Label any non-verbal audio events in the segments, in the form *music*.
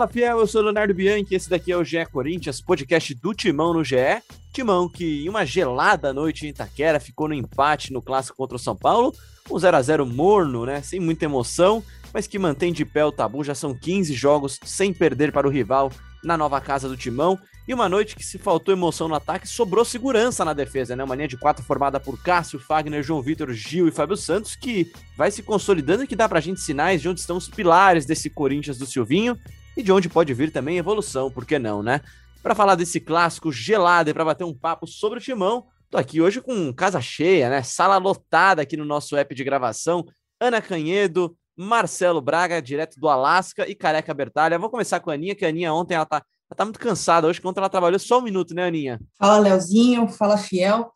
Fala fiel, eu sou Leonardo Bianchi, esse daqui é o GE Corinthians, podcast do Timão no GE. Timão que em uma gelada noite em Itaquera ficou no empate no clássico contra o São Paulo, um 0 a 0 morno, né, sem muita emoção, mas que mantém de pé o tabu, já são 15 jogos sem perder para o rival na nova casa do Timão. E uma noite que se faltou emoção no ataque, sobrou segurança na defesa, né? Uma linha de quatro formada por Cássio, Fagner, João Vitor, Gil e Fábio Santos, que vai se consolidando e que dá pra gente sinais de onde estão os pilares desse Corinthians do Silvinho e de onde pode vir também evolução, por que não, né? Para falar desse clássico gelado e para bater um papo sobre o Timão, tô aqui hoje com casa cheia, né? Sala lotada aqui no nosso app de gravação. Ana Canhedo, Marcelo Braga, direto do Alasca, e Careca Bertalha. Vou começar com a Aninha, que a Aninha ontem ela tá, ela tá muito cansada. Hoje, ontem ela trabalhou só um minuto, né, Aninha? Fala, Leozinho, fala, Fiel.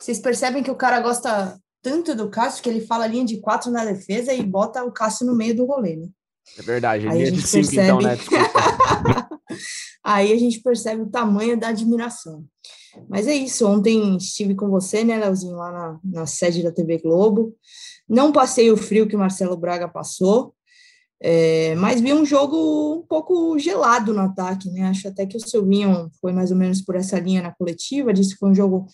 Vocês percebem que o cara gosta tanto do Cássio que ele fala linha de quatro na defesa e bota o Cássio no meio do rolê, né? É verdade, Aí linha a de gente cinco, então, né? percebe. *laughs* Aí a gente percebe o tamanho da admiração. Mas é isso, ontem estive com você, né, Leozinho, lá na, na sede da TV Globo. Não passei o frio que o Marcelo Braga passou, é, mas vi um jogo um pouco gelado no ataque, né? Acho até que o Silvinho foi mais ou menos por essa linha na coletiva, disse que foi um jogo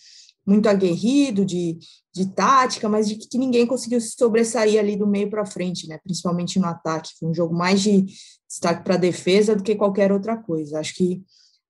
muito aguerrido, de, de tática, mas de que ninguém conseguiu se sobressair ali do meio para frente, né? Principalmente no ataque. Foi um jogo mais de destaque para a defesa do que qualquer outra coisa. Acho que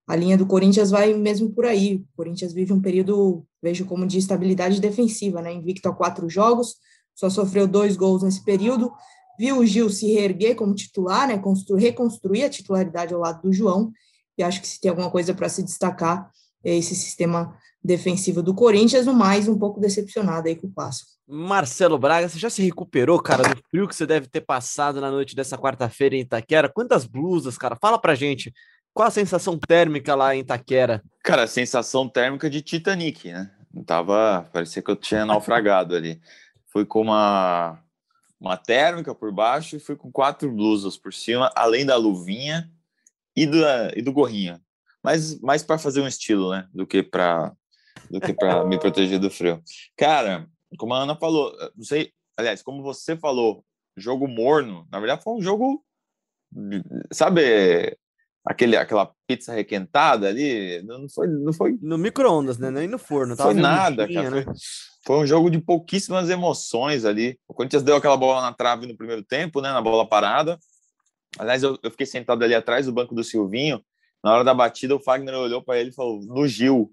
a linha do Corinthians vai mesmo por aí. O Corinthians vive um período, vejo como de estabilidade defensiva, né? Invicto a quatro jogos, só sofreu dois gols nesse período. Viu o Gil se reerguer como titular, né? Construir, reconstruir a titularidade ao lado do João. E acho que se tem alguma coisa para se destacar é esse sistema defensivo do Corinthians, no mais um pouco decepcionado aí com o Passo. Marcelo Braga, você já se recuperou, cara, do frio que você deve ter passado na noite dessa quarta-feira em Itaquera? Quantas blusas, cara? Fala pra gente. Qual a sensação térmica lá em Itaquera? Cara, sensação térmica de Titanic, né? Tava, parecia que eu tinha naufragado ali. Fui com uma, uma térmica por baixo e fui com quatro blusas por cima, além da luvinha e do, e do gorrinho. Mas mais para fazer um estilo, né? Do que para do que para me proteger do frio. Cara, como a Ana falou, não sei, aliás, como você falou, jogo morno, na verdade foi um jogo, sabe, aquele, aquela pizza requentada ali, não foi, não foi No micro-ondas, né? Nem no forno. foi nada, cara. Foi, foi um jogo de pouquíssimas emoções ali. O Corinthians deu aquela bola na trave no primeiro tempo, né, na bola parada. Aliás, eu, eu fiquei sentado ali atrás do banco do Silvinho. Na hora da batida, o Fagner olhou para ele e falou: no Gil.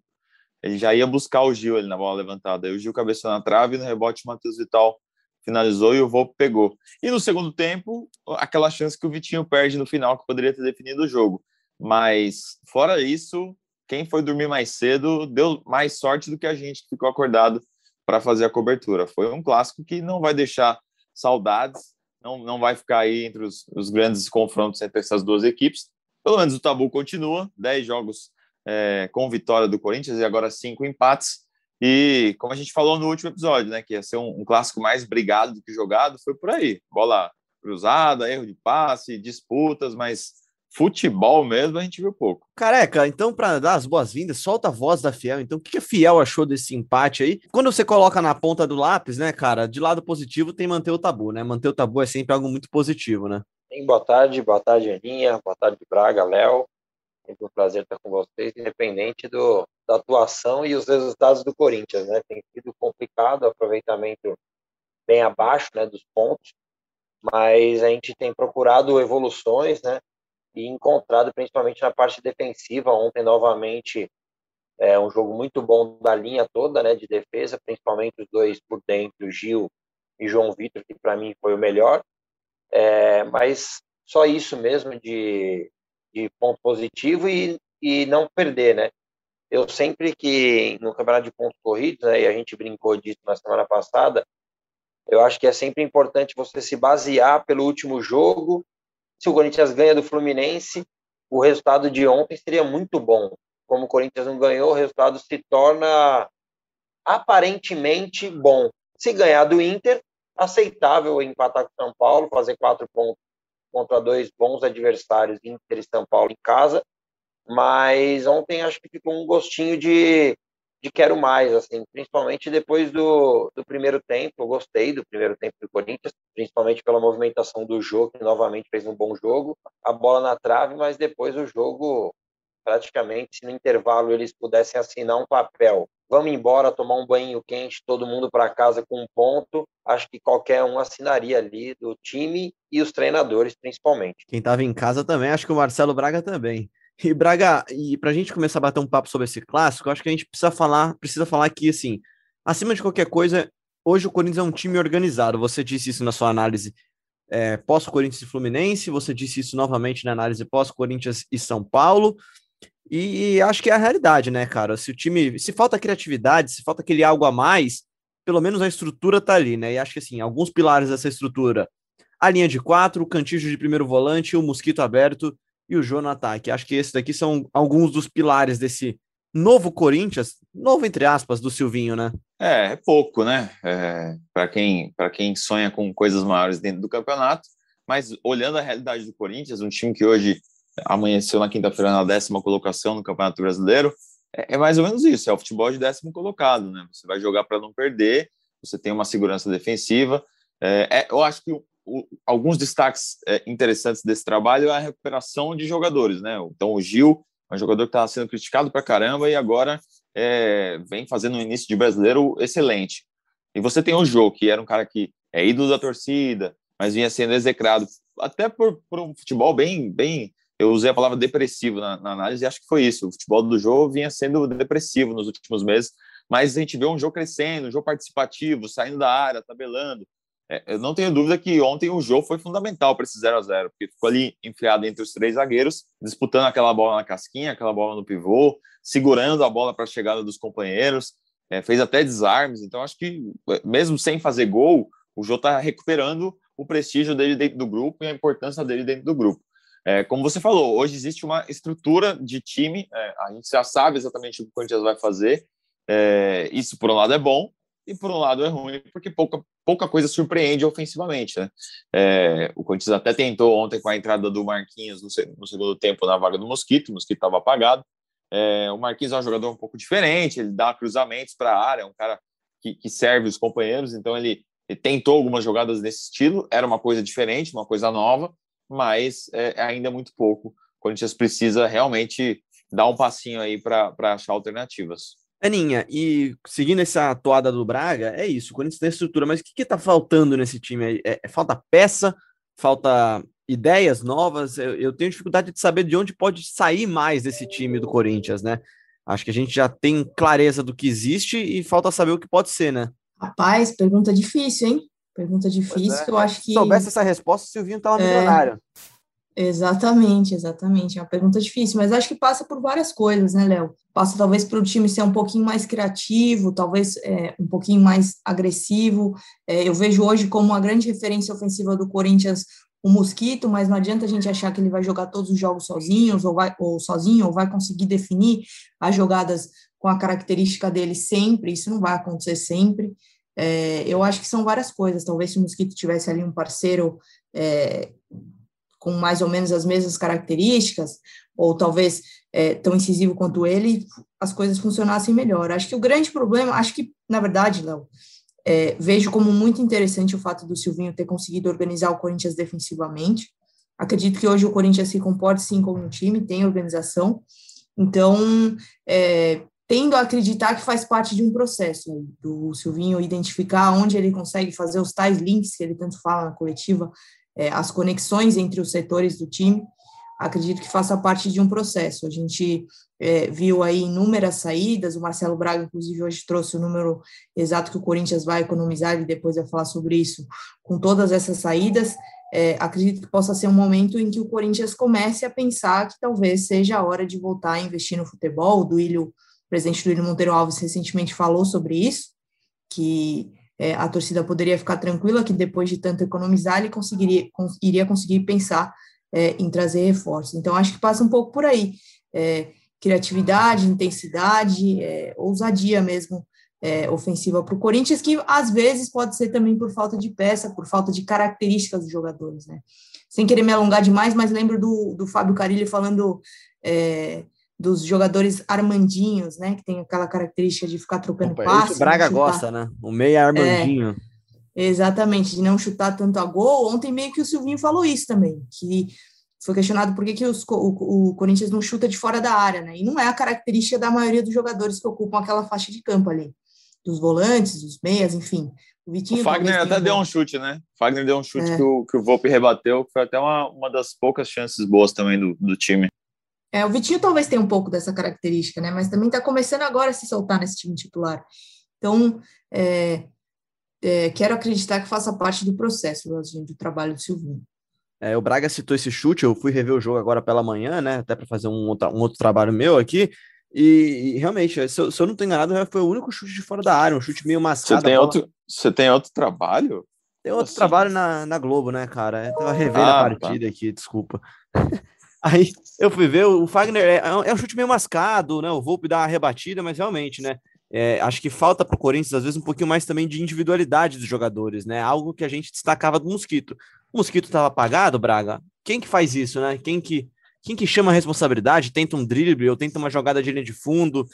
Ele já ia buscar o Gil ali na bola levantada. Aí o Gil cabeçou na trave, no rebote, o Matheus Vital finalizou e o Volpe pegou. E no segundo tempo, aquela chance que o Vitinho perde no final, que poderia ter definido o jogo. Mas, fora isso, quem foi dormir mais cedo deu mais sorte do que a gente que ficou acordado para fazer a cobertura. Foi um clássico que não vai deixar saudades, não, não vai ficar aí entre os, os grandes confrontos entre essas duas equipes. Pelo menos o tabu continua, 10 jogos é, com vitória do Corinthians e agora cinco empates. E como a gente falou no último episódio, né, que ia ser um, um clássico mais brigado do que jogado, foi por aí. Bola cruzada, erro de passe, disputas, mas futebol mesmo a gente viu pouco. Careca, então, para dar as boas-vindas, solta a voz da Fiel. Então, o que a Fiel achou desse empate aí? Quando você coloca na ponta do lápis, né, cara, de lado positivo tem manter o tabu, né? Manter o tabu é sempre algo muito positivo, né? Sim, boa tarde, boa tarde, Aninha, boa tarde, Braga, Léo. Sempre um prazer estar com vocês, independente do, da atuação e os resultados do Corinthians, né? Tem sido complicado, aproveitamento bem abaixo, né, dos pontos, mas a gente tem procurado evoluções, né? E encontrado principalmente na parte defensiva. Ontem, novamente, é um jogo muito bom da linha toda, né, de defesa, principalmente os dois por dentro, Gil e João Vitor, que para mim foi o melhor. É, mas só isso mesmo de, de ponto positivo e, e não perder, né? eu sempre que no campeonato de pontos corridos, né, e a gente brincou disso na semana passada, eu acho que é sempre importante você se basear pelo último jogo. Se o Corinthians ganha do Fluminense, o resultado de ontem seria muito bom. Como o Corinthians não ganhou, o resultado se torna aparentemente bom. Se ganhar do Inter, aceitável empatar com São Paulo, fazer quatro pontos contra dois bons adversários, Inter e São Paulo em casa. Mas ontem acho que ficou um gostinho de, de quero mais, assim, principalmente depois do, do primeiro tempo. Eu gostei do primeiro tempo do Corinthians, principalmente pela movimentação do jogo, que novamente fez um bom jogo. A bola na trave, mas depois o jogo, praticamente, se no intervalo eles pudessem assinar um papel vamos embora tomar um banho quente, todo mundo para casa com um ponto. Acho que qualquer um assinaria ali do time e os treinadores, principalmente. Quem estava em casa também, acho que o Marcelo Braga também. E Braga, e para a gente começar a bater um papo sobre esse clássico, acho que a gente precisa falar, precisa falar que assim, acima de qualquer coisa, hoje o Corinthians é um time organizado. Você disse isso na sua análise é, pós-Corinthians e Fluminense, você disse isso novamente na análise pós-Corinthians e São Paulo. E, e, acho que é a realidade, né, cara? Se o time, se falta criatividade, se falta aquele algo a mais, pelo menos a estrutura tá ali, né? E acho que assim, alguns pilares dessa estrutura, a linha de quatro, o cantijo de primeiro volante, o mosquito aberto e o Jô no ataque. Acho que esses daqui são alguns dos pilares desse novo Corinthians, novo entre aspas, do Silvinho, né? É, é pouco, né? É, para quem, quem sonha com coisas maiores dentro do campeonato, mas olhando a realidade do Corinthians, um time que hoje amanheceu na quinta-feira na décima colocação no Campeonato Brasileiro, é, é, mais ou menos isso, é o futebol de décimo colocado, né? Você vai jogar para não perder, você tem uma segurança defensiva. É, é, eu acho que o, alguns destaques é, interessantes desse trabalho é a recuperação de jogadores, né? Então, o Gil é um jogador que estava sendo criticado para caramba e agora é, vem fazendo um início de brasileiro excelente. E você tem o Jô, que era um cara que é ídolo da torcida, mas vinha sendo execrado até por, por um futebol bem, bem. Eu usei a palavra depressivo na, na análise e acho que foi isso. O futebol do Jô vinha sendo depressivo nos últimos meses, mas a gente vê um jogo crescendo, um jogo participativo, saindo da área, tabelando. É, eu não tenho dúvida que ontem o jogo foi fundamental para esse 0 a 0 porque ficou ali enfiado entre os três zagueiros, disputando aquela bola na casquinha, aquela bola no pivô, segurando a bola para a chegada dos companheiros, é, fez até desarmes. Então, acho que, mesmo sem fazer gol, o Jô está recuperando o prestígio dele dentro do grupo e a importância dele dentro do grupo. É, como você falou, hoje existe uma estrutura de time, é, a gente já sabe exatamente o que o Corinthians vai fazer. É, isso, por um lado, é bom, e por um lado é ruim, porque pouca, pouca coisa surpreende ofensivamente. Né? É, o Corinthians até tentou ontem com a entrada do Marquinhos no, no segundo tempo na vaga do Mosquito, o Mosquito estava apagado. É, o Marquinhos é um jogador um pouco diferente, ele dá cruzamentos para a área, é um cara que, que, serve os companheiros, então ele, ele, tentou algumas jogadas nesse estilo, era uma coisa diferente, uma coisa nova, mas é, é ainda muito pouco. O Corinthians precisa realmente dar um passinho aí para achar alternativas. Aninha, e seguindo essa toada do Braga, é isso, o Corinthians tem estrutura, mas o que, que tá faltando nesse time aí? É, é falta peça, falta ideias novas, eu, eu, tenho dificuldade de saber de onde pode sair mais desse time do Corinthians, né? Acho que a gente já tem clareza do que existe e falta saber o que pode ser, né? Rapaz, pergunta difícil, hein? Pergunta difícil, é. eu acho que... Se soubesse essa resposta, o Silvinho tava é... milionário. Exatamente, exatamente. É uma pergunta difícil, mas acho que passa por várias coisas, né, Léo? Passa talvez para o time ser um pouquinho mais criativo, talvez é, um pouquinho mais agressivo. É, eu vejo hoje como uma grande referência ofensiva do Corinthians o Mosquito, mas não adianta a gente achar que ele vai jogar todos os jogos sozinhos ou, vai, ou sozinho, ou vai conseguir definir as jogadas com a característica dele sempre. Isso não vai acontecer sempre. É, eu acho que são várias coisas. Talvez se o Mosquito tivesse ali um parceiro é, com mais ou menos as mesmas características, ou talvez é, tão incisivo quanto ele, as coisas funcionassem melhor. Acho que o grande problema, acho que, na verdade, Léo, é, vejo como muito interessante o fato do Silvinho ter conseguido organizar o Corinthians defensivamente. Acredito que hoje o Corinthians se comporta sim como um time, tem organização. Então, é, tendo a acreditar que faz parte de um processo aí, do Silvinho identificar onde ele consegue fazer os tais links que ele tanto fala na coletiva é, as conexões entre os setores do time, acredito que faça parte de um processo. A gente é, viu aí inúmeras saídas, o Marcelo Braga, inclusive, hoje trouxe o número exato que o Corinthians vai economizar, e depois vai falar sobre isso, com todas essas saídas. É, acredito que possa ser um momento em que o Corinthians comece a pensar que talvez seja a hora de voltar a investir no futebol. O Duílio presidente Luiz Monteiro Alves recentemente falou sobre isso, que é, a torcida poderia ficar tranquila que depois de tanto economizar, ele conseguiria, cons iria conseguir pensar é, em trazer reforços. Então, acho que passa um pouco por aí. É, criatividade, intensidade, é, ousadia mesmo é, ofensiva para o Corinthians, que às vezes pode ser também por falta de peça, por falta de características dos jogadores, né? Sem querer me alongar demais, mas lembro do, do Fábio Carilli falando é, dos jogadores armandinhos, né? Que tem aquela característica de ficar trocando Opa, passe. O Braga gosta, né? O meia é armandinho. É, exatamente, de não chutar tanto a gol. Ontem meio que o Silvinho falou isso também, que foi questionado por que, que os, o, o, Corinthians não chuta de fora da área, né? E não é a característica da maioria dos jogadores que ocupam aquela faixa de campo ali, dos volantes, dos meias, enfim. O, Vitinho, o Fagner até deu um chute, né? O Fagner deu um chute é. que, o, que o Volpe rebateu, que foi até uma, uma das poucas chances boas também do, do time. É, o Vitinho talvez tenha um pouco dessa característica, né? Mas também está começando agora a se soltar nesse time titular. Então, é, é, quero acreditar que faça parte do processo do trabalho do Silvinho. É, o Braga citou esse chute, eu fui rever o jogo agora pela manhã, né? Até para fazer um outro, um outro trabalho meu aqui. E, e realmente, se eu, se eu, não estou enganado, foi o único chute de fora da área, um chute meio mascado. Você tem, outro, você tem outro trabalho? Tem outro assim? trabalho na, na Globo, né, cara? Eu tava revendo ah, a partida tá. aqui, desculpa. *laughs* Aí eu fui ver, o Fagner é, é, um chute meio mascado, né? O Volpe dá uma rebatida, mas realmente, né? É, acho que falta para o Corinthians, às vezes, um pouquinho mais também de individualidade dos jogadores, né? Algo que a gente destacava do Mosquito. O Mosquito estava apagado, Braga. Quem que faz isso, né? Quem que, quem que chama a responsabilidade, tenta um drible ou tenta uma jogada de linha de fundo?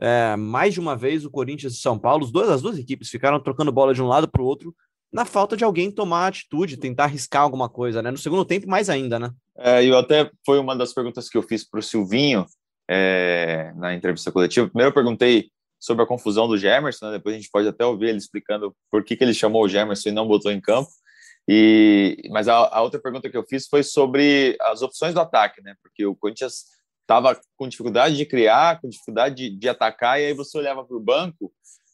É, mais de uma vez o Corinthians e São Paulo, as duas equipes ficaram trocando bola de um lado para o outro na falta de alguém tomar atitude, tentar arriscar alguma coisa, né? No segundo tempo, mais ainda, né? É, eu até foi uma das perguntas que eu fiz para o Silvinho é, na entrevista coletiva. Primeiro eu perguntei sobre a confusão do Gemerson, né? depois a gente pode até ouvir ele explicando por que, que ele chamou o Gemerson e não botou em campo. E, mas a, a, outra pergunta que eu fiz foi sobre as opções do ataque, né? Porque o Corinthians estava com dificuldade de criar, com dificuldade de, de atacar, e aí você olhava para o banco,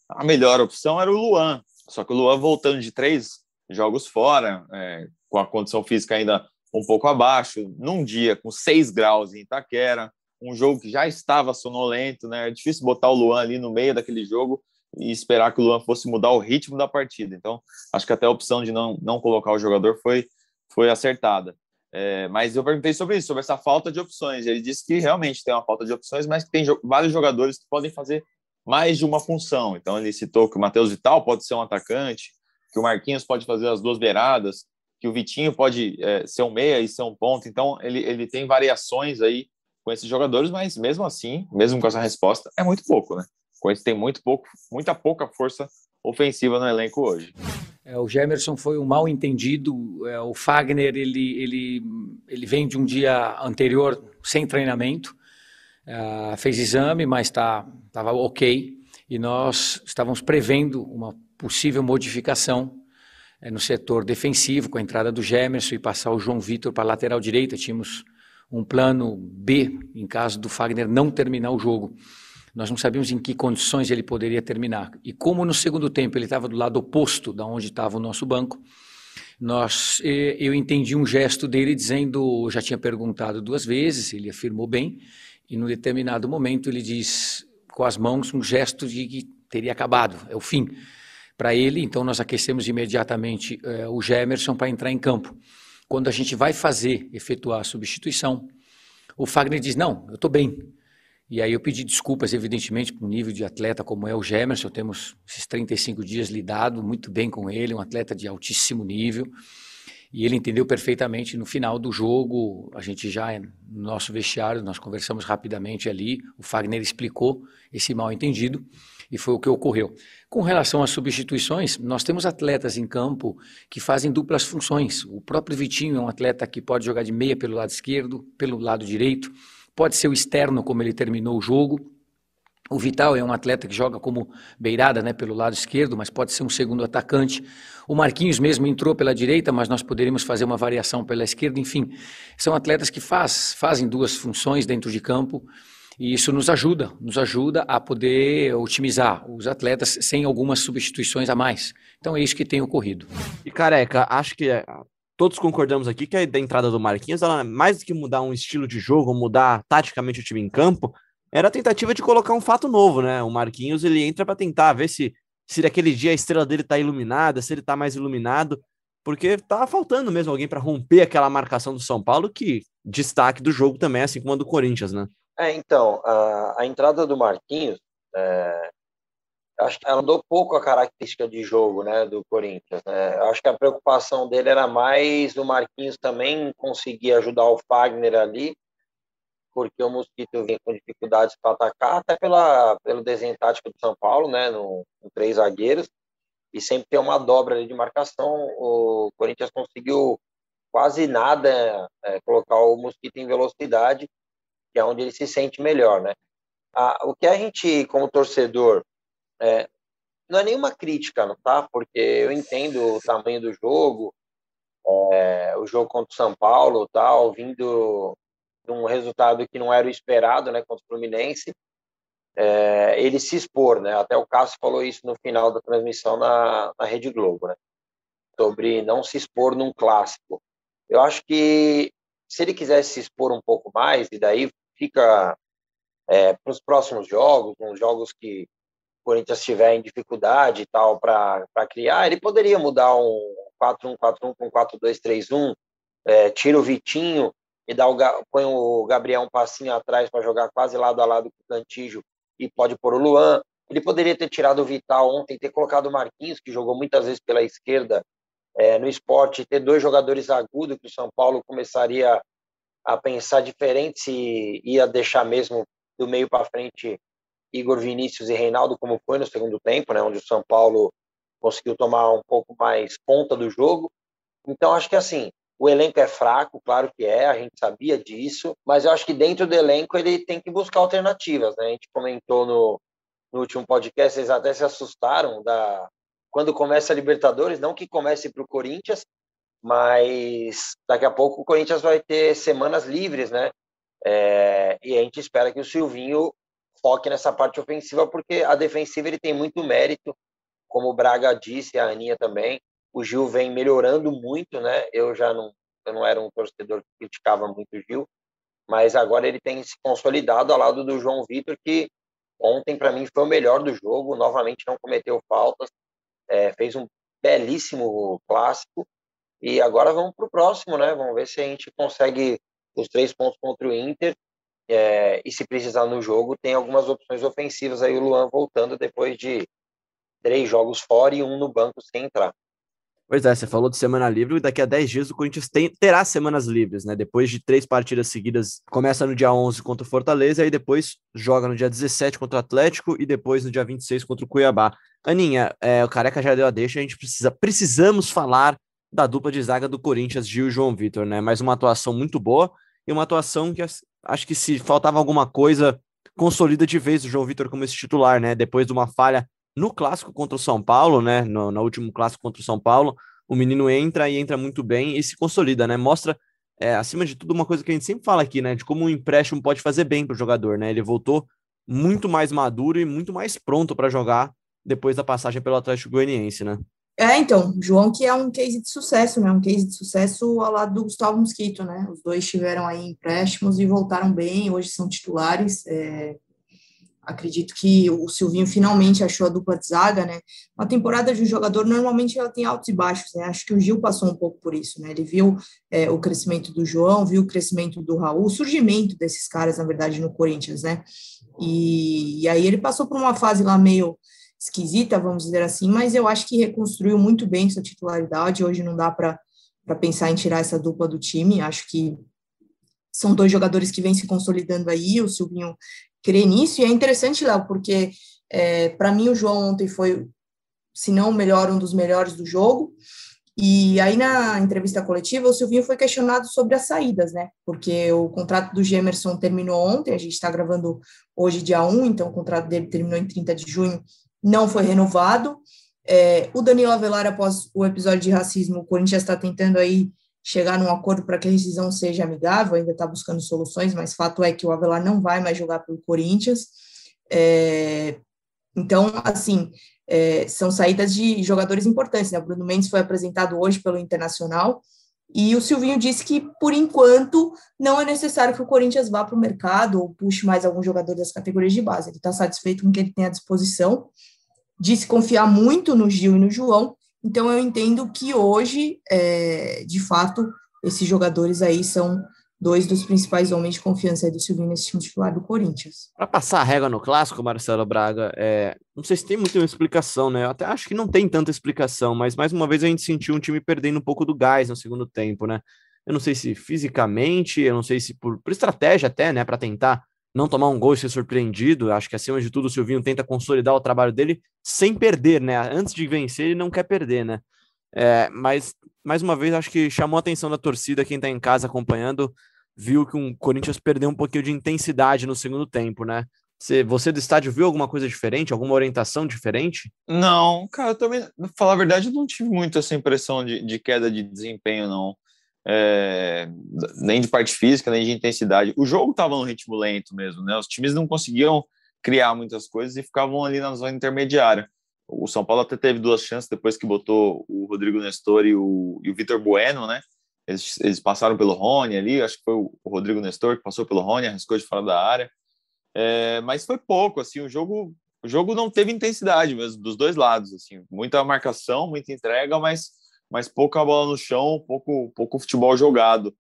a melhor opção era o Luan. Só que o Luan voltando de três jogos fora, é, com a condição física ainda um pouco abaixo, num dia com seis graus em Itaquera, um jogo que já estava sonolento, né? É difícil botar o Luan ali no meio daquele jogo e esperar que o Luan fosse mudar o ritmo da partida. Então, acho que até a opção de não, não colocar o jogador foi, foi acertada. É, mas eu perguntei sobre isso, sobre essa falta de opções. Ele disse que realmente tem uma falta de opções, mas que tem jo vários jogadores que podem fazer mais de uma função. Então, ele citou que o Matheus Vital pode ser um atacante, que o Marquinhos pode fazer as duas beiradas, que o Vitinho pode é, ser um meia e ser um ponto. Então, ele, ele tem variações aí com esses jogadores, mas mesmo assim, mesmo com essa resposta, é muito pouco, né? Com esse tem muito pouco, muita pouca força ofensiva no elenco hoje. É, o Gemerson foi um mal entendido. É, o Fagner ele, ele, ele vem de um dia anterior sem treinamento, é, fez exame, mas estava tá, ok. E nós estávamos prevendo uma possível modificação é, no setor defensivo, com a entrada do Gemerson e passar o João Vitor para a lateral direita. Tínhamos um plano B em caso do Fagner não terminar o jogo. Nós não sabíamos em que condições ele poderia terminar. E como no segundo tempo ele estava do lado oposto da onde estava o nosso banco, nós, eu entendi um gesto dele dizendo, já tinha perguntado duas vezes, ele afirmou bem, e num determinado momento ele diz com as mãos um gesto de que teria acabado, é o fim para ele, então nós aquecemos imediatamente é, o Gemerson para entrar em campo. Quando a gente vai fazer, efetuar a substituição, o Fagner diz: Não, eu estou bem. E aí eu pedi desculpas, evidentemente, para um nível de atleta como é o Gemerson. Temos esses 35 dias lidado muito bem com ele, um atleta de altíssimo nível. E ele entendeu perfeitamente no final do jogo. A gente já, no nosso vestiário, nós conversamos rapidamente ali. O Fagner explicou esse mal entendido e foi o que ocorreu. Com relação às substituições, nós temos atletas em campo que fazem duplas funções. O próprio Vitinho é um atleta que pode jogar de meia pelo lado esquerdo, pelo lado direito, pode ser o externo, como ele terminou o jogo. O Vital é um atleta que joga como beirada né, pelo lado esquerdo, mas pode ser um segundo atacante. O Marquinhos mesmo entrou pela direita, mas nós poderíamos fazer uma variação pela esquerda. Enfim, são atletas que faz, fazem duas funções dentro de campo e isso nos ajuda, nos ajuda a poder otimizar os atletas sem algumas substituições a mais. Então é isso que tem ocorrido. E careca, acho que é, todos concordamos aqui que a entrada do Marquinhos, ela, mais do que mudar um estilo de jogo, mudar taticamente o time em campo, era a tentativa de colocar um fato novo, né? O Marquinhos ele entra para tentar ver se se naquele dia a estrela dele tá iluminada, se ele tá mais iluminado, porque tava faltando mesmo alguém para romper aquela marcação do São Paulo, que destaque do jogo também, assim como a do Corinthians, né? É, então, a, a entrada do Marquinhos, é, acho que ela mudou pouco a característica de jogo né, do Corinthians. Né? Acho que a preocupação dele era mais o Marquinhos também conseguir ajudar o Fagner ali, porque o Mosquito vinha com dificuldades para atacar, até pela, pelo desenho tático do São Paulo, né, no, no três zagueiros, e sempre tem uma dobra de marcação. O Corinthians conseguiu quase nada é, colocar o Mosquito em velocidade, que é onde ele se sente melhor, né? Ah, o que a gente, como torcedor, é, não é nenhuma crítica, não tá? Porque eu entendo o tamanho do jogo, é, o jogo contra o São Paulo, tal, vindo um resultado que não era o esperado, né, contra o Fluminense, é, ele se expor, né? Até o Cássio falou isso no final da transmissão na, na Rede Globo, né? Sobre não se expor num clássico. Eu acho que se ele quisesse se expor um pouco mais, e daí fica é, para os próximos jogos, uns jogos que o Corinthians tiver em dificuldade e tal para criar, ele poderia mudar um 4-1-4-1 com 4-2-3-1, é, tira o Vitinho e dá o, põe o Gabriel um passinho atrás para jogar quase lado a lado com o Cantígio e pode pôr o Luan. Ele poderia ter tirado o Vital ontem, ter colocado o Marquinhos, que jogou muitas vezes pela esquerda é, no esporte, ter dois jogadores agudos, que o São Paulo começaria a pensar diferente se ia deixar mesmo do meio para frente Igor Vinícius e Reinaldo, como foi no segundo tempo, né, onde o São Paulo conseguiu tomar um pouco mais conta do jogo. Então, acho que assim, o elenco é fraco, claro que é, a gente sabia disso, mas eu acho que dentro do elenco ele tem que buscar alternativas, né? A gente comentou no, no último podcast, eles até se assustaram da quando começa a Libertadores, não que comece para o Corinthians, mas daqui a pouco o Corinthians vai ter semanas livres, né? É, e a gente espera que o Silvinho foque nessa parte ofensiva, porque a defensiva ele tem muito mérito, como o Braga disse, a Aninha também o Gil vem melhorando muito, né? Eu já não, eu não era um torcedor que criticava muito o Gil, mas agora ele tem se consolidado ao lado do João Vitor, que ontem para mim foi o melhor do jogo, novamente não cometeu faltas, é, fez um belíssimo clássico e agora vamos para o próximo, né? Vamos ver se a gente consegue os três pontos contra o Inter é, e se precisar no jogo tem algumas opções ofensivas aí o Luan voltando depois de três jogos fora e um no banco sem entrar. Pois é, você falou de semana livre, e daqui a 10 dias o Corinthians tem, terá semanas livres, né? Depois de três partidas seguidas, começa no dia 11 contra o Fortaleza, e depois joga no dia 17 contra o Atlético, e depois no dia 26 contra o Cuiabá. Aninha, é, o Careca já deu a deixa, a gente precisa, precisamos falar da dupla de zaga do Corinthians, Gil e João Vitor, né? Mais uma atuação muito boa, e uma atuação que acho que se faltava alguma coisa, consolida de vez o João Vitor como esse titular, né? Depois de uma falha no clássico contra o São Paulo, né? No, no, último clássico contra o São Paulo, o menino entra e entra muito bem e se consolida, né? Mostra, é, acima de tudo, uma coisa que a gente sempre fala aqui, né? De como um empréstimo pode fazer bem para o jogador, né? Ele voltou muito mais maduro e muito mais pronto para jogar depois da passagem pelo Atlético Goianiense, né? É, então, João que é um case de sucesso, né? Um case de sucesso ao lado do Gustavo Mosquito, né? Os dois tiveram aí empréstimos e voltaram bem, hoje são titulares. É, acredito que o Silvinho finalmente achou a dupla de zaga, né? Uma temporada de um jogador normalmente ela tem altos e baixos, né? Acho que o Gil passou um pouco por isso, né? Ele viu é, o crescimento do João, viu o crescimento do Raul, o surgimento desses caras, na verdade, no Corinthians, né? E, e aí ele passou por uma fase lá meio esquisita, vamos dizer assim, mas eu acho que reconstruiu muito bem sua titularidade. Hoje não dá para pensar em tirar essa dupla do time. Acho que são dois jogadores que vêm se consolidando aí. O Silvinho crer nisso. E é interessante, Léo, porque é, para mim o João ontem foi, se não o melhor, um dos melhores do jogo. E aí, na entrevista coletiva, o Silvinho foi questionado sobre as saídas, né? Porque o contrato do Gemerson terminou ontem, a gente está gravando hoje, dia 1, então o contrato dele terminou em 30 de junho, não foi renovado. É, o Danilo Avelar, após o episódio de racismo, o Corinthians está tentando aí chegar num acordo para que a rescisão seja amigável, ainda está buscando soluções, mas fato é que o Avelar não vai mais jogar pelo Corinthians. É, então, assim, é, são saídas de jogadores importantes. Né? O Bruno Mendes foi apresentado hoje pelo Internacional, E o Silvinho disse que, por enquanto, não é necessário que o Corinthians vá para o mercado ou puxe mais algum jogador das categorias de base. Ele está satisfeito com o que ele tem à disposição. Disse confiar muito no Gil e no João. Então, eu entendo que hoje, é, de fato, esses jogadores aí são dois dos principais homens de confiança do Silvinho nesse time titular do Corinthians. Para passar a régua no clássico, Marcelo Braga, é, não sei se tem muita explicação, né? Eu até acho que não tem tanta explicação, mas mais uma vez a gente sentiu um time perdendo um pouco do gás no segundo tempo, né? Eu não sei se fisicamente, eu não sei se por, por estratégia até, né, para tentar não tomar um gol e ser surpreendido. Acho que acima de tudo o Silvinho tenta consolidar o trabalho dele sem perder, né? Antes de vencer, ele não quer perder, né? É, mas mais uma vez acho que chamou a atenção da torcida, quem está em casa acompanhando, viu que o Corinthians perdeu um pouquinho de intensidade no segundo tempo, né? Você, você do estádio viu alguma coisa diferente, alguma orientação diferente? Não, cara, também, pra falar a verdade, eu não tive muito essa impressão de, de queda de desempenho, não. É, nem de parte física, nem de intensidade. O jogo estava no ritmo lento mesmo, né? Os times não conseguiam criar muitas coisas e ficavam ali na zona intermediária. O São Paulo até teve duas chances depois que botou o Rodrigo Nestor e o, o Vitor Bueno, né? Eles, eles, passaram pelo Rony ali, acho que foi o Rodrigo Nestor que passou pelo Rony, arriscou de fora da área. É, mas foi pouco, assim, o jogo, o jogo não teve intensidade mesmo, dos dois lados, assim, muita marcação, muita entrega, mas, mas pouca bola no chão, pouco, pouco futebol jogado.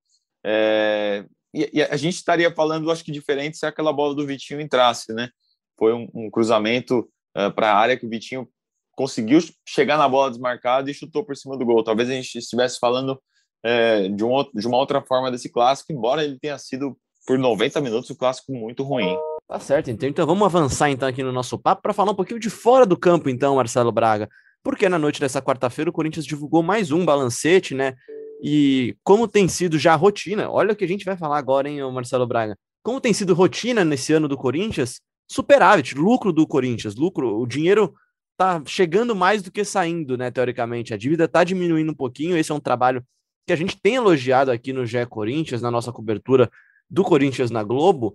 É, e, e, a gente estaria falando, acho que diferente se aquela bola do Vitinho entrasse, né? Foi um, um cruzamento uh, para a área que o Vitinho conseguiu chegar na bola desmarcada e chutou por cima do gol. Talvez a gente estivesse falando é, de, um, de uma outra forma desse clássico, embora ele tenha sido por 90 minutos um clássico muito ruim. Tá certo, então. Então vamos avançar então aqui no nosso papo para falar um pouquinho de fora do campo, então, Marcelo Braga. Porque na noite dessa quarta-feira o Corinthians divulgou mais um balancete, né? E como tem sido já rotina, olha o que a gente vai falar agora, hein, Marcelo Braga. Como tem sido rotina nesse ano do Corinthians? Superávit, lucro do Corinthians, lucro, o dinheiro tá chegando mais do que saindo, né, teoricamente. A dívida tá diminuindo um pouquinho, esse é um trabalho que a gente tem elogiado aqui no GE Corinthians, na nossa cobertura do Corinthians na Globo,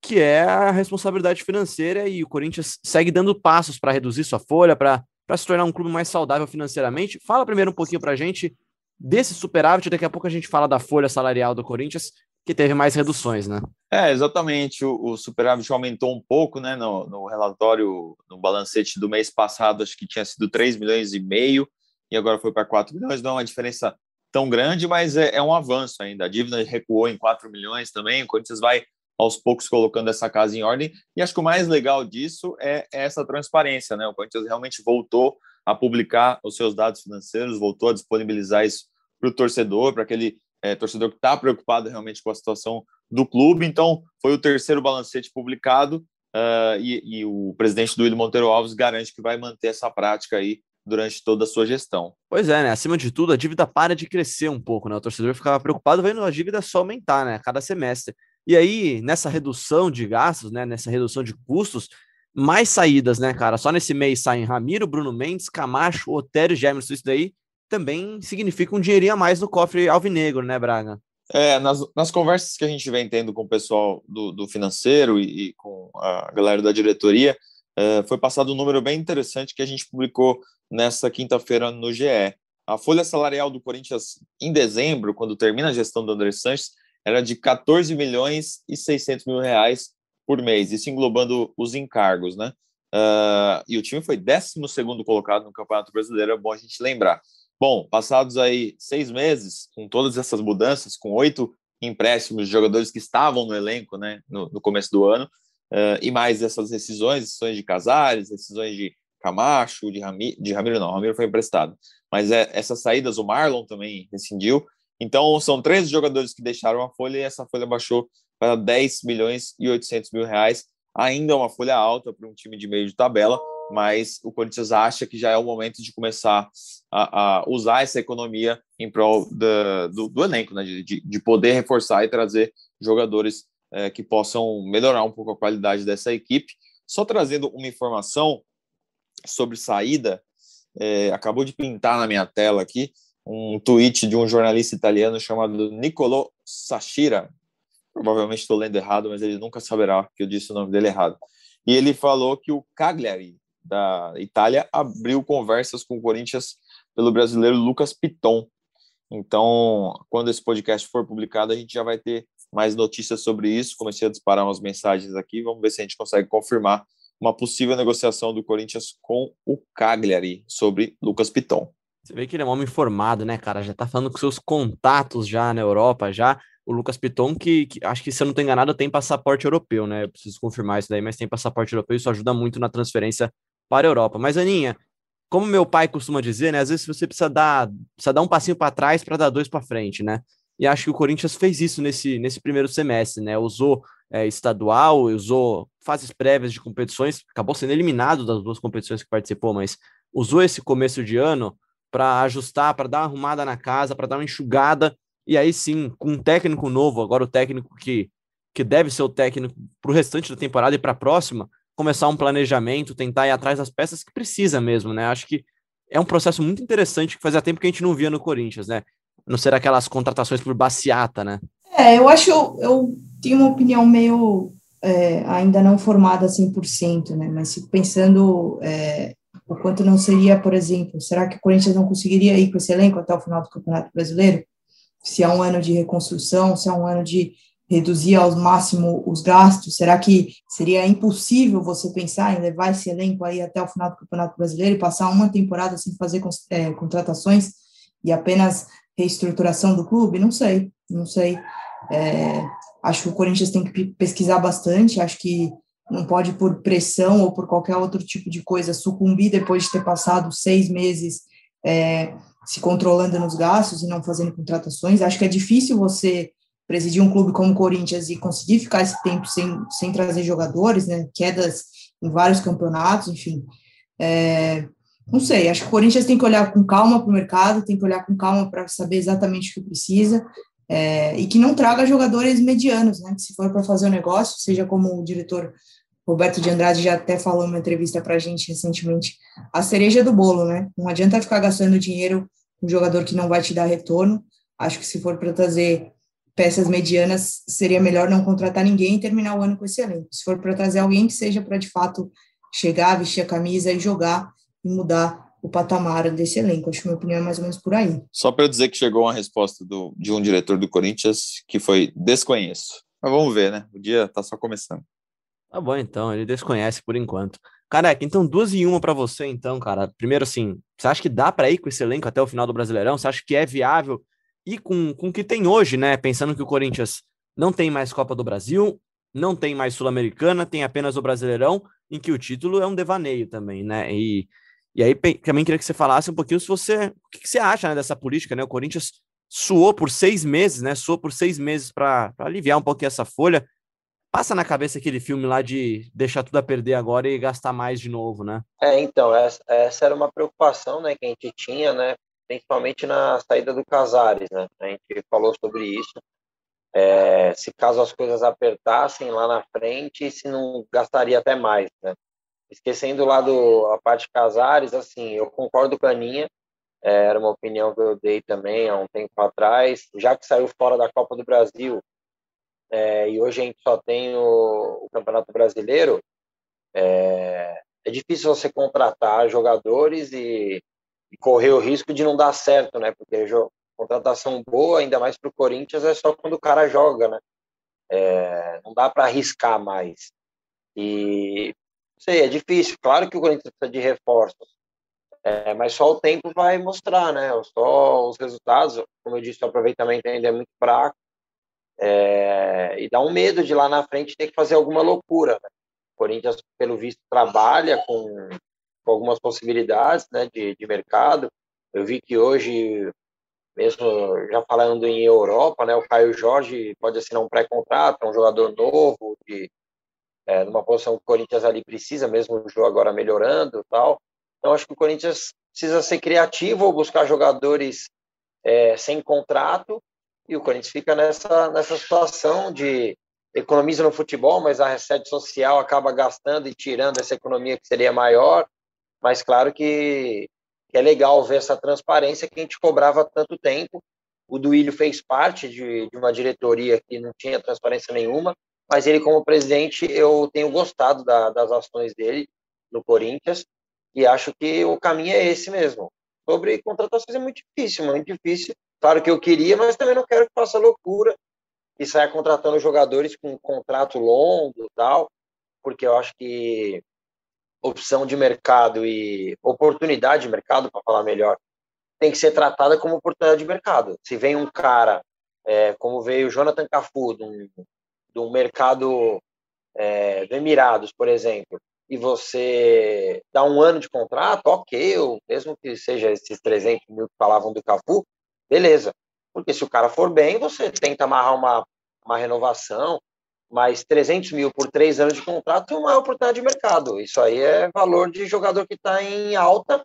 que é a responsabilidade financeira e o Corinthians segue dando passos para reduzir sua folha, para se tornar um clube mais saudável financeiramente. Fala primeiro um pouquinho para a gente desse superávit, daqui a pouco a gente fala da folha salarial do Corinthians, que teve mais reduções, né? É, exatamente. O, o superávit aumentou um pouco, né? No, no, relatório, no balancete do mês passado, acho que tinha sido 3 milhões e meio, e agora foi para 4 milhões, não é uma diferença tão grande, mas é, é um avanço ainda. A dívida recuou em 4 milhões também, o Corinthians vai aos poucos colocando essa casa em ordem. E acho que o mais legal disso é, essa transparência, né? O Corinthians realmente voltou a publicar os seus dados financeiros, voltou a disponibilizar isso para o torcedor, para aquele é, torcedor que está preocupado realmente com a situação do clube. Então, foi o terceiro balancete publicado uh, e, e, o presidente do William Monteiro Alves garante que vai manter essa prática aí durante toda a sua gestão. Pois é, né? Acima de tudo, a dívida para de crescer um pouco, né? O torcedor ficava preocupado vendo a dívida só aumentar, né? Cada semestre. E aí, nessa redução de gastos, né, nessa redução de custos, mais saídas, né, cara? Só nesse mês saem Ramiro, Bruno Mendes, Camacho, Otério, Gemerson, isso daí também significa um dinheirinho a mais no cofre alvinegro, né, Braga? É, nas, nas conversas que a gente vem tendo com o pessoal do, do financeiro e, e, com a galera da diretoria, é, foi passado um número bem interessante que a gente publicou nessa quinta-feira no GE. A folha salarial do Corinthians em dezembro, quando termina a gestão do André Sanches, era de 14 milhões e 600 mil reais por mês, isso englobando os encargos, né? Uh, e o time foi 12 colocado no Campeonato Brasileiro, é bom a gente lembrar. Bom, passados aí seis meses, com todas essas mudanças, com oito empréstimos de jogadores que estavam no elenco né, no, no começo do ano, uh, e mais essas decisões, decisões de Casares, decisões de Camacho, de, Rami, de Ramiro, não, Ramiro foi emprestado, mas é, essas saídas, o Marlon também rescindiu, então, são três jogadores que deixaram a folha e essa folha baixou para 10 milhões e 800 mil reais. Ainda é uma folha alta para um time de meio de tabela, mas o Corinthians acha que já é o momento de começar a, a usar essa economia em prol da, do, do, elenco, né? de, de, poder reforçar e trazer jogadores é, que possam melhorar um pouco a qualidade dessa equipe. Só trazendo uma informação sobre saída, é, acabou de pintar na minha tela aqui, um tweet de um jornalista italiano chamado Niccolò Sachira. Provavelmente estou lendo errado, mas ele nunca saberá que eu disse o nome dele errado. E ele falou que o Cagliari, da Itália, abriu conversas com o Corinthians pelo brasileiro Lucas Piton. Então, quando esse podcast for publicado, a gente já vai ter mais notícias sobre isso. Comecei a disparar umas mensagens aqui, vamos ver se a gente consegue confirmar uma possível negociação do Corinthians com o Cagliari sobre Lucas Piton. Você vê que ele é um homem formado, né, cara? Já tá falando com seus contatos já na Europa, já. O Lucas Piton, que, que, acho que se eu não estou enganado, tem passaporte europeu, né? Eu preciso confirmar isso daí, mas tem passaporte europeu, isso ajuda muito na transferência para a Europa. Mas, Aninha, como meu pai costuma dizer, né? Às vezes você precisa dar, precisa dar um passinho para trás para dar dois para frente, né? E acho que o Corinthians fez isso nesse, nesse primeiro semestre, né? Usou é, estadual, usou fases prévias de competições, acabou sendo eliminado das duas competições que participou, mas usou esse começo de ano para ajustar, para dar uma arrumada na casa, para dar uma enxugada, e aí sim, com um técnico novo, agora o técnico que, que deve ser o técnico para o restante da temporada e para a próxima, começar um planejamento, tentar ir atrás das peças que precisa mesmo, né? Acho que é um processo muito interessante que fazia tempo que a gente não via no Corinthians, né? Não ser aquelas contratações por baciata, né? É, eu acho, eu tenho uma opinião meio é, ainda não formada 100%, né? Mas pensando é, o quanto não seria, por exemplo, será que o Corinthians não conseguiria ir com esse elenco até o final do Campeonato Brasileiro? Se é um ano de reconstrução, se é um ano de reduzir ao máximo os gastos? Será que seria impossível você pensar em levar esse elenco aí até o final do Campeonato Brasileiro e passar uma temporada sem fazer é, contratações e apenas reestruturação do clube? Não sei, não sei. É, acho que o Corinthians tem que pesquisar bastante, acho que não pode, por pressão ou por qualquer outro tipo de coisa, sucumbir depois de ter passado seis meses é, se controlando nos gastos e não fazendo contratações. Acho que é difícil você presidir um clube como o Corinthians e conseguir ficar esse tempo sem, sem trazer jogadores, né? Quedas em vários campeonatos, enfim. É, não sei, acho que o Corinthians tem que olhar com calma para o mercado, tem que olhar com calma para saber exatamente o que precisa. É, e que não traga jogadores medianos, né? Se for para fazer o um negócio, seja como o diretor Roberto de Andrade já até falou numa entrevista para a gente recentemente, a cereja do bolo, né? Não adianta ficar gastando dinheiro com um jogador que não vai te dar retorno. Acho que se for para trazer peças medianas, seria melhor não contratar ninguém e terminar o ano com esse elenco. Se for para trazer alguém que seja para de fato chegar, vestir a camisa e jogar e mudar o patamar desse elenco. Acho que minha opinião é mais ou menos por aí. Só para dizer que chegou uma resposta do, de um diretor do Corinthians que foi desconheço. Mas vamos ver, né? O dia tá só começando. Tá bom, então, ele desconhece por enquanto. Careca, então duas em uma para você, então, cara. Primeiro, assim, você acha que dá para ir com esse elenco até o final do Brasileirão? Você acha que é viável e com, com o que tem hoje, né? Pensando que o Corinthians não tem mais Copa do Brasil, não tem mais Sul-Americana, tem apenas o Brasileirão, em que o título é um devaneio também, né? E, e aí também queria que você falasse um pouquinho se você. O que, você acha né, dessa política, né? O Corinthians suou por seis meses, né? Suou por seis meses para aliviar um pouquinho essa folha. Passa na cabeça aquele filme lá de deixar tudo a perder agora e gastar mais de novo, né? É, então, essa, essa era uma preocupação né, que a gente tinha, né? principalmente na saída do Casares, né? A gente falou sobre isso. É, se caso as coisas apertassem lá na frente, se não gastaria até mais, né? Esquecendo lá do a parte Casares, assim, eu concordo com a Aninha, é, era uma opinião que eu dei também há um tempo atrás, já que saiu fora da Copa do Brasil é, e hoje a gente só tem o, o Campeonato Brasileiro, é, é difícil você contratar jogadores e e correr o risco de não dar certo, né? Porque contratação boa, ainda mais para o Corinthians, é só quando o cara joga, né? É, não dá para arriscar mais. E sei, é difícil. Claro que o Corinthians precisa de reforços, é, mas só o tempo vai mostrar, né? Só os resultados, como eu disse, o aproveitamento ainda é muito fraco. É, e dá um medo de lá na frente ter que fazer alguma loucura. Né? O Corinthians, pelo visto, trabalha com com algumas possibilidades né, de, de mercado. Eu vi que hoje, mesmo já falando em Europa, né, o Caio Jorge pode assinar um pré-contrato, é um jogador novo, de, é, numa posição que o Corinthians ali precisa, mesmo o jogo agora melhorando tal. Então, acho que o Corinthians precisa ser criativo ou buscar jogadores é, sem contrato, e o Corinthians fica nessa, nessa situação de economiza no futebol, mas a rede social acaba gastando e tirando essa economia que seria maior. Mas claro que, que é legal ver essa transparência que a gente cobrava há tanto tempo. O Duílio fez parte de, de uma diretoria que não tinha transparência nenhuma, mas ele, como presidente, eu tenho gostado da, das ações dele no Corinthians e acho que o caminho é esse mesmo. Sobre contratações é muito difícil, muito difícil. Claro que eu queria, mas também não quero que faça loucura e saia contratando jogadores com um contrato longo tal, porque eu acho que opção de mercado e oportunidade de mercado, para falar melhor, tem que ser tratada como oportunidade de mercado. Se vem um cara, é, como veio o Jonathan Cafu, de um, de um mercado é, do Emirados, por exemplo, e você dá um ano de contrato, ok, mesmo que seja esses 300 mil que falavam do Cafu, beleza. Porque se o cara for bem, você tenta amarrar uma, uma renovação, mas 300 mil por três anos de contrato é uma oportunidade de mercado. Isso aí é valor de jogador que está em alta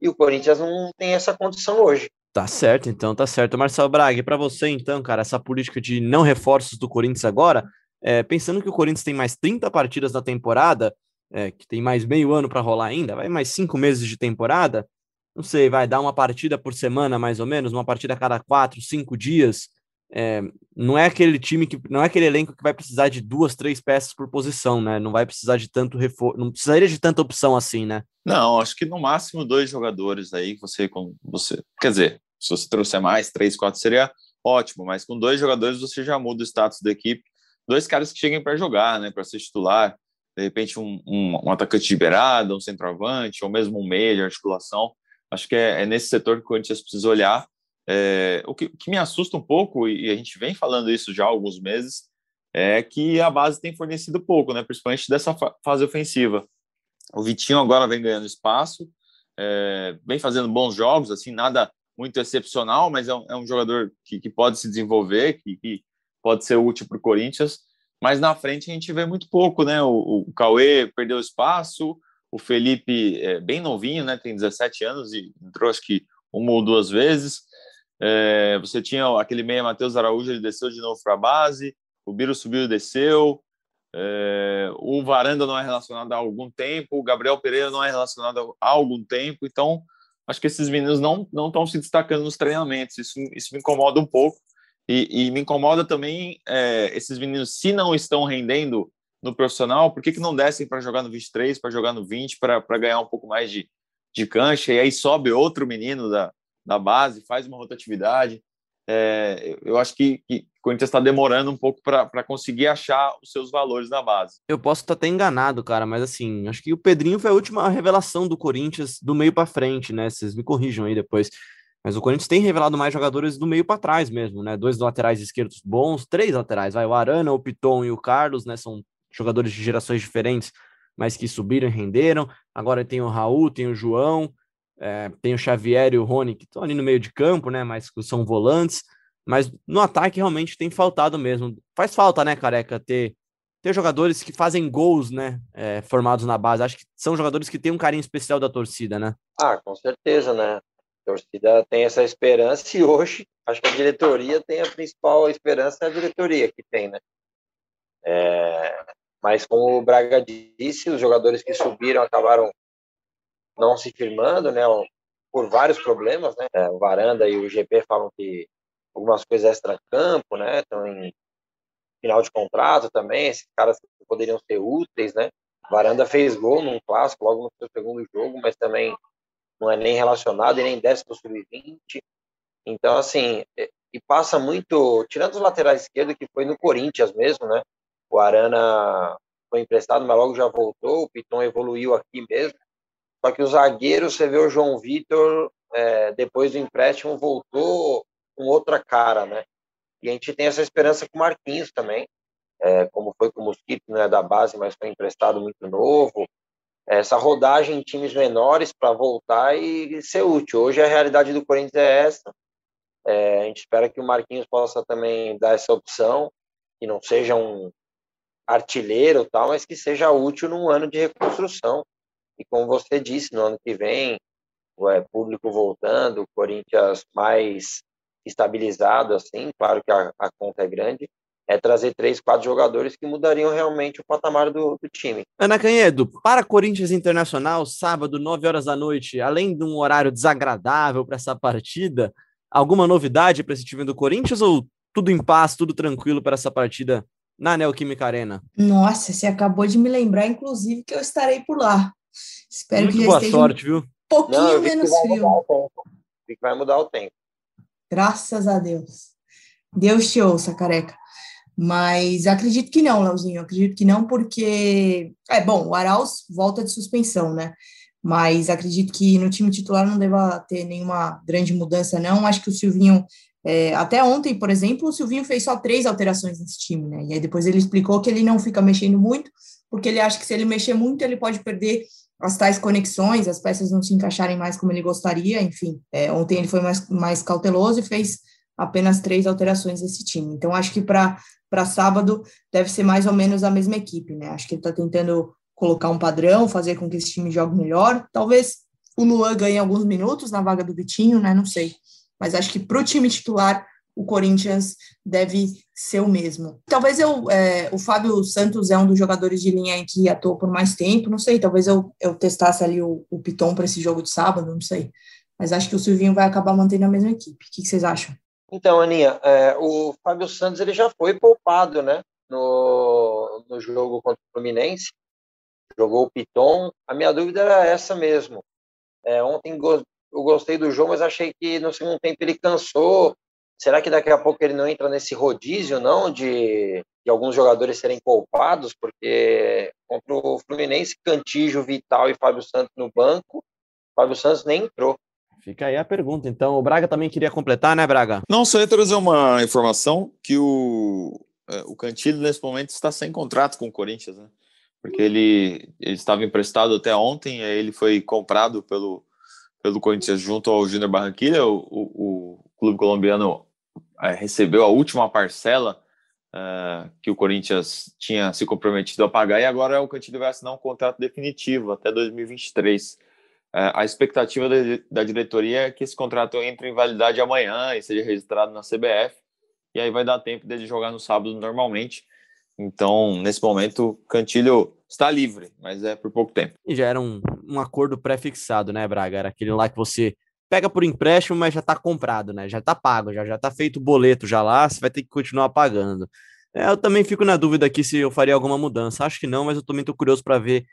e o Corinthians não tem essa condição hoje. Tá certo, então, tá certo. Marcelo Braga, para você, então, cara, essa política de não reforços do Corinthians agora, é, pensando que o Corinthians tem mais 30 partidas na temporada, é, que tem mais meio ano para rolar ainda, vai mais cinco meses de temporada, não sei, vai dar uma partida por semana, mais ou menos, uma partida a cada quatro, cinco dias. É, não é aquele time que não é aquele elenco que vai precisar de duas, três peças por posição, né? Não vai precisar de tanto reforço, não precisaria de tanta opção assim, né? Não, acho que no máximo dois jogadores aí você com você, quer dizer, se você trouxer mais três, quatro seria ótimo, mas com dois jogadores você já muda o status da equipe, dois caras que cheguem para jogar, né? Para ser titular, de repente um, um, um, atacante de beirada, um centroavante, ou mesmo um meio de articulação. Acho que é, é nesse setor que o Corinthians precisa olhar é, o, que, o, que, me assusta um pouco, e a gente vem falando isso já há alguns meses, é que a base tem fornecido pouco, né, principalmente dessa fa fase ofensiva. O Vitinho agora vem ganhando espaço, é, vem fazendo bons jogos, assim, nada muito excepcional, mas é um, é um jogador que, que, pode se desenvolver, que, que pode ser útil para o Corinthians. Mas na frente a gente vê muito pouco, né? O, o Cauê perdeu espaço, o Felipe é bem novinho, né? Tem 17 anos e entrou acho que uma ou duas vezes. É, você tinha aquele meia Matheus Araújo, ele desceu de novo para a base, o Biro subiu e desceu, é, o Varanda não é relacionado há algum tempo, o Gabriel Pereira não é relacionado há algum tempo, então acho que esses meninos não estão se destacando nos treinamentos, isso, isso me incomoda um pouco, e, e me incomoda também é, esses meninos, se não estão rendendo no profissional, por que, que não descem para jogar no 23, para jogar no 20, para ganhar um pouco mais de, de cancha, e aí sobe outro menino da, da base, faz uma rotatividade. É, eu acho que, que o Corinthians está demorando um pouco para conseguir achar os seus valores na base. Eu posso estar até enganado, cara, mas assim, acho que o Pedrinho foi a última revelação do Corinthians do meio para frente, né? Vocês me corrijam aí depois. Mas o Corinthians tem revelado mais jogadores do meio para trás mesmo, né? Dois laterais esquerdos bons, três laterais, vai o Arana, o Piton e o Carlos, né? São jogadores de gerações diferentes, mas que subiram e renderam. Agora tem o Raul, tem o João, é, tem o Xavier e o Rony, que estão ali no meio de campo, né? Mas são volantes. Mas no ataque realmente tem faltado mesmo. Faz falta, né, careca, ter, ter jogadores que fazem gols, né? É, formados na base. Acho que são jogadores que têm um carinho especial da torcida, né? Ah, com certeza, né? A torcida tem essa esperança e hoje acho que a diretoria tem a principal esperança, é a diretoria que tem, né? É, mas como o Braga disse, os jogadores que subiram acabaram não se firmando, né? Por vários problemas, né? É, o Varanda e o GP falam que algumas coisas extra-campo, né? Estão em final de contrato também, esses caras poderiam ser úteis, né? Varanda fez gol num clássico logo no seu segundo jogo, mas também não é nem relacionado e nem desce para o sub-20. Então, assim, e passa muito, tirando os laterais esquerdos, que foi no Corinthians mesmo, né? O Arana foi emprestado, mas logo já voltou, o Piton evoluiu aqui mesmo. Só que o zagueiro, você vê o João Vitor, é, depois do empréstimo, voltou com outra cara, né? E a gente tem essa esperança com o Marquinhos também, é, como foi com o Mosquito, não é da base, mas foi emprestado muito novo. Essa rodagem em times menores para voltar e ser útil. Hoje a realidade do Corinthians é essa. É, a gente espera que o Marquinhos possa também dar essa opção, que não seja um artilheiro tal, mas que seja útil num ano de reconstrução. E como você disse, no ano que vem, o é, público voltando, o Corinthians mais estabilizado, assim, claro que a, a conta é grande, é trazer três, quatro jogadores que mudariam realmente o patamar do, do, time. Ana Canhedo, para Corinthians Internacional, sábado, 9 horas da noite, além de um horário desagradável para essa partida, alguma novidade para esse time do Corinthians ou tudo em paz, tudo tranquilo para essa partida na Neoquímica Arena? Nossa, você acabou de me lembrar, inclusive, que eu estarei por lá. Espero Muito que boa sorte, viu? Um pouquinho Não, menos frio. Vi que vai mudar o tempo. Graças a Deus. Deus te ouça, careca. Mas acredito que não, Leozinho. Acredito que não, porque. É bom, o Arauz volta de suspensão, né? Mas acredito que no time titular não deva ter nenhuma grande mudança, não. Acho que o Silvinho. É, até ontem, por exemplo, o Silvinho fez só três alterações nesse time, né? E aí depois ele explicou que ele não fica mexendo muito, porque ele acha que se ele mexer muito, ele pode perder as tais conexões, as peças não se encaixarem mais como ele gostaria, enfim. É, ontem ele foi mais, mais cauteloso e fez apenas três alterações nesse time. Então, acho que para sábado deve ser mais ou menos a mesma equipe, né? Acho que ele está tentando colocar um padrão, fazer com que esse time jogue melhor. Talvez o Luan ganhe alguns minutos na vaga do Vitinho, né? Não sei. Mas acho que para o time titular, o Corinthians deve ser o mesmo. Talvez eu, é, o Fábio Santos é um dos jogadores de linha que atuou por mais tempo, não sei, talvez eu, eu testasse ali o, o Piton para esse jogo de sábado, não sei. Mas acho que o Silvinho vai acabar mantendo a mesma equipe. O que, que vocês acham? Então, Aninha, é, o Fábio Santos ele já foi poupado, né? No, no jogo contra o Fluminense. Jogou o Piton. A minha dúvida era essa mesmo. É, ontem go eu gostei do jogo, mas achei que no segundo tempo ele cansou. Será que daqui a pouco ele não entra nesse rodízio, não, de, de alguns jogadores serem poupados? Porque contra o Fluminense, Cantijo, Vital e Fábio Santos no banco, Fábio Santos nem entrou. Fica aí a pergunta. Então, o Braga também queria completar, né, Braga? Não, só ia trazer uma informação que o, é, o Cantilho, nesse momento, está sem contrato com o Corinthians, né? Porque ele, ele estava emprestado até ontem, aí ele foi comprado pelo, pelo Corinthians junto ao Júnior Barranquilla. O, o, o, clube colombiano recebeu a última parcela é, que o Corinthians tinha se comprometido a pagar, e agora o Cantilho vai assinar um contrato definitivo até 2023. É, a expectativa da, diretoria é que esse contrato entre em validade amanhã e seja registrado na CBF, e aí vai dar tempo dele jogar no sábado normalmente. Então, nesse momento, Cantilho está livre, mas é por pouco tempo. E já era um, um acordo pré-fixado, né, Braga? Era aquele lá que você pega por empréstimo, mas já está comprado, né? Já está pago, já já está feito o boleto já lá, você vai ter que continuar pagando. É, eu também fico na dúvida aqui se eu faria alguma mudança. Acho que não, mas eu também estou curioso para ver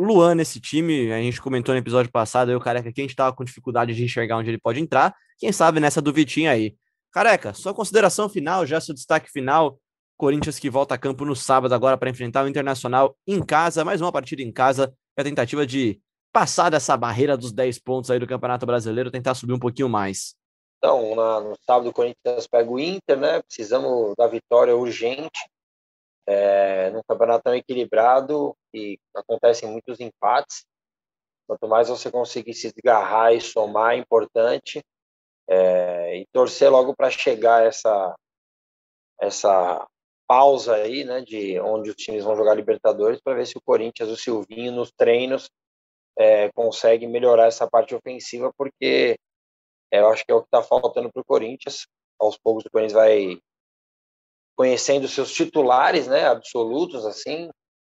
Luan nesse time, a gente comentou no episódio passado, eu, Careca, que a gente tava com dificuldade de enxergar onde ele pode entrar. Quem sabe nessa do Vitinho aí. Careca, sua consideração final, já seu destaque final. Corinthians que volta a campo no sábado agora para enfrentar o Internacional em casa, mais uma partida em casa, é a tentativa de passar dessa barreira dos 10 pontos aí do Campeonato Brasileiro, tentar subir um pouquinho mais. Então, na, no sábado o Corinthians pega o Inter, né? Precisamos da vitória urgente é, num campeonato tão equilibrado e acontecem muitos empates. Quanto mais você conseguir se desgarrar e somar, é importante. É, e torcer logo para chegar essa essa pausa aí, né, de onde os times vão jogar Libertadores, para ver se o Corinthians, o Silvinho, nos treinos, é, consegue melhorar essa parte ofensiva, porque eu acho que é o que está faltando para o Corinthians. Aos poucos o Corinthians vai conhecendo seus titulares, né, absolutos, assim.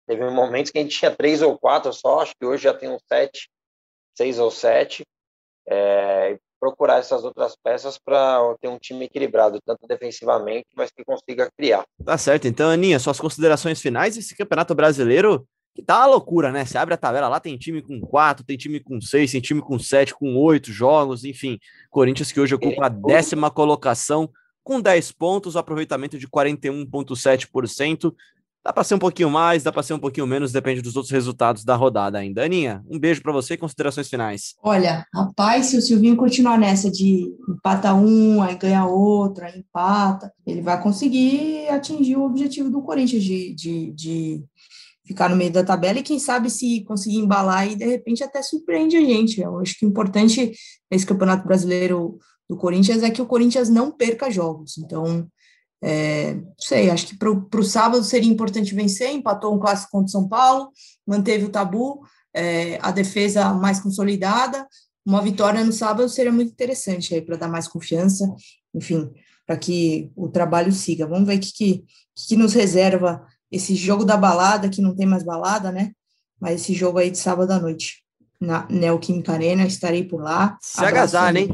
Teve momentos que a gente tinha três ou quatro só, acho que hoje já tem uns sete, seis ou sete. É, procurar essas outras peças para ter um time equilibrado, tanto defensivamente, mas que consiga criar. Tá certo. Então, Aninha, suas considerações finais, esse Campeonato Brasileiro que tá uma loucura, né? Você abre a tabela lá, tem time com quatro, tem time com seis, tem time com sete, com oito jogos, enfim. Corinthians que hoje ocupa a décima colocação com 10 pontos, aproveitamento de 41,7%. Dá para ser um pouquinho mais, dá para ser um pouquinho menos, depende dos outros resultados da rodada ainda. Aninha, um beijo para você e considerações finais. Olha, rapaz, se o Silvinho continuar nessa de empata um, aí ganha outro, aí empata, ele vai conseguir atingir o objetivo do Corinthians de, de, de ficar no meio da tabela e quem sabe se conseguir embalar e de repente até surpreende a gente. Eu acho que o importante nesse Campeonato Brasileiro do Corinthians é que o Corinthians não perca jogos. Então, é, não sei, acho que para o sábado seria importante vencer, empatou um clássico contra o São Paulo, manteve o tabu, é, a defesa mais consolidada, uma vitória no sábado seria muito interessante aí para dar mais confiança, enfim, para que o trabalho siga. Vamos ver o que, que, que nos reserva esse jogo da balada, que não tem mais balada, né? Mas esse jogo aí de sábado à noite, na Neoquímica Arena, estarei por lá. Se agasalha, hein?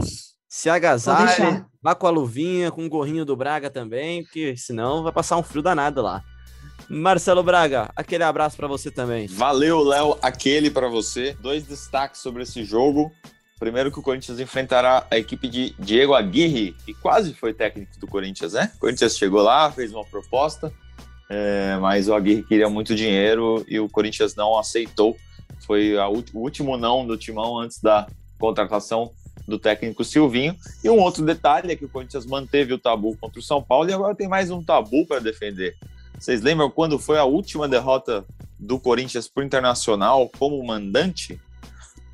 Se agasalhe, vá com a luvinha, com o gorrinho do Braga também, porque senão vai passar um frio danado lá. Marcelo Braga, aquele abraço para você também. Valeu, Léo, aquele para você. Dois destaques sobre esse jogo. Primeiro que o Corinthians enfrentará a equipe de Diego Aguirre, que quase foi técnico do Corinthians, né? O Corinthians chegou lá, fez uma proposta, é, mas o Aguirre queria muito dinheiro e o Corinthians não aceitou. Foi a, o último não do Timão antes da contratação do técnico Silvinho. E um outro detalhe é que o Corinthians manteve o tabu contra o São Paulo e agora tem mais um tabu para defender. Vocês lembram quando foi a última derrota do Corinthians para o Internacional como mandante?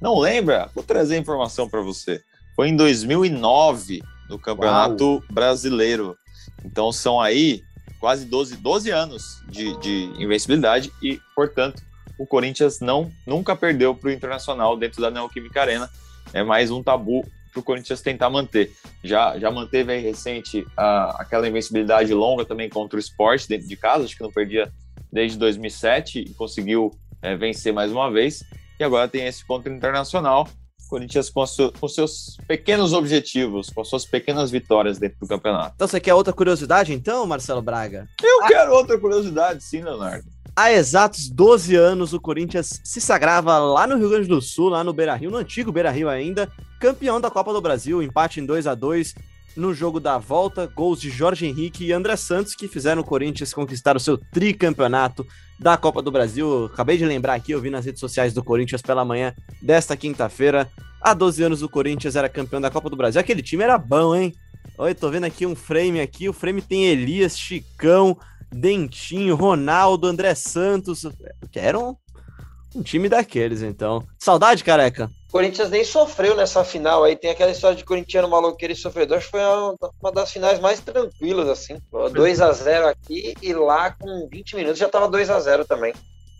Não lembra? Vou trazer a informação para você. Foi em 2009, no Campeonato Uau. Brasileiro. Então são aí quase 12, 12 anos de, de invencibilidade e, portanto, o Corinthians não nunca perdeu para o Internacional dentro da Neoquímica Arena. É mais um tabu para o Corinthians tentar manter. Já, já manteve aí recente a, aquela invencibilidade longa também contra o esporte dentro de casa, acho que não perdia desde 2007 e conseguiu é, vencer mais uma vez. E agora tem esse contra o Internacional. Corinthians com, su, com, seus pequenos objetivos, com suas pequenas vitórias dentro do campeonato. Então você quer outra curiosidade, então, Marcelo Braga? Eu ah. quero outra curiosidade, sim, Leonardo. Há exatos 12 anos, o Corinthians se sagrava lá no Rio Grande do Sul, lá no Beira Rio, no antigo Beira Rio ainda, campeão da Copa do Brasil, empate em 2 a 2 no jogo da volta, gols de Jorge Henrique e André Santos, que fizeram o Corinthians conquistar o seu tricampeonato da Copa do Brasil. Acabei de lembrar aqui, eu vi nas redes sociais do Corinthians pela manhã desta quinta-feira. Há 12 anos o Corinthians era campeão da Copa do Brasil. Aquele time era bom, hein? Oi, tô vendo aqui um frame aqui. O frame tem Elias, Chicão, Dentinho, Ronaldo, André Santos. Que era um, time daqueles, então. Saudade, careca? Corinthians nem sofreu nessa final aí. Tem aquela história de corintiano maluqueiro e sofredor. Acho que foi uma, uma das finais mais tranquilas, assim. 2 a 0 aqui e lá com 20 minutos já tava 2 a 0 também.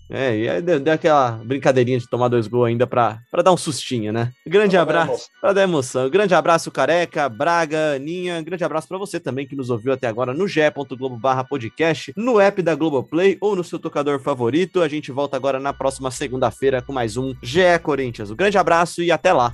É, e aí deu, deu, aquela brincadeirinha de tomar dois gols ainda pra, pra dar um sustinho, né? Grande pra abraço, para dar emoção. Grande abraço, Careca, Braga, Aninha. Grande abraço para você também que nos ouviu até agora no ge.globo barra podcast, no app da Globoplay ou no seu tocador favorito. A gente volta agora na próxima segunda-feira com mais um GE Corinthians. Um grande abraço e até lá.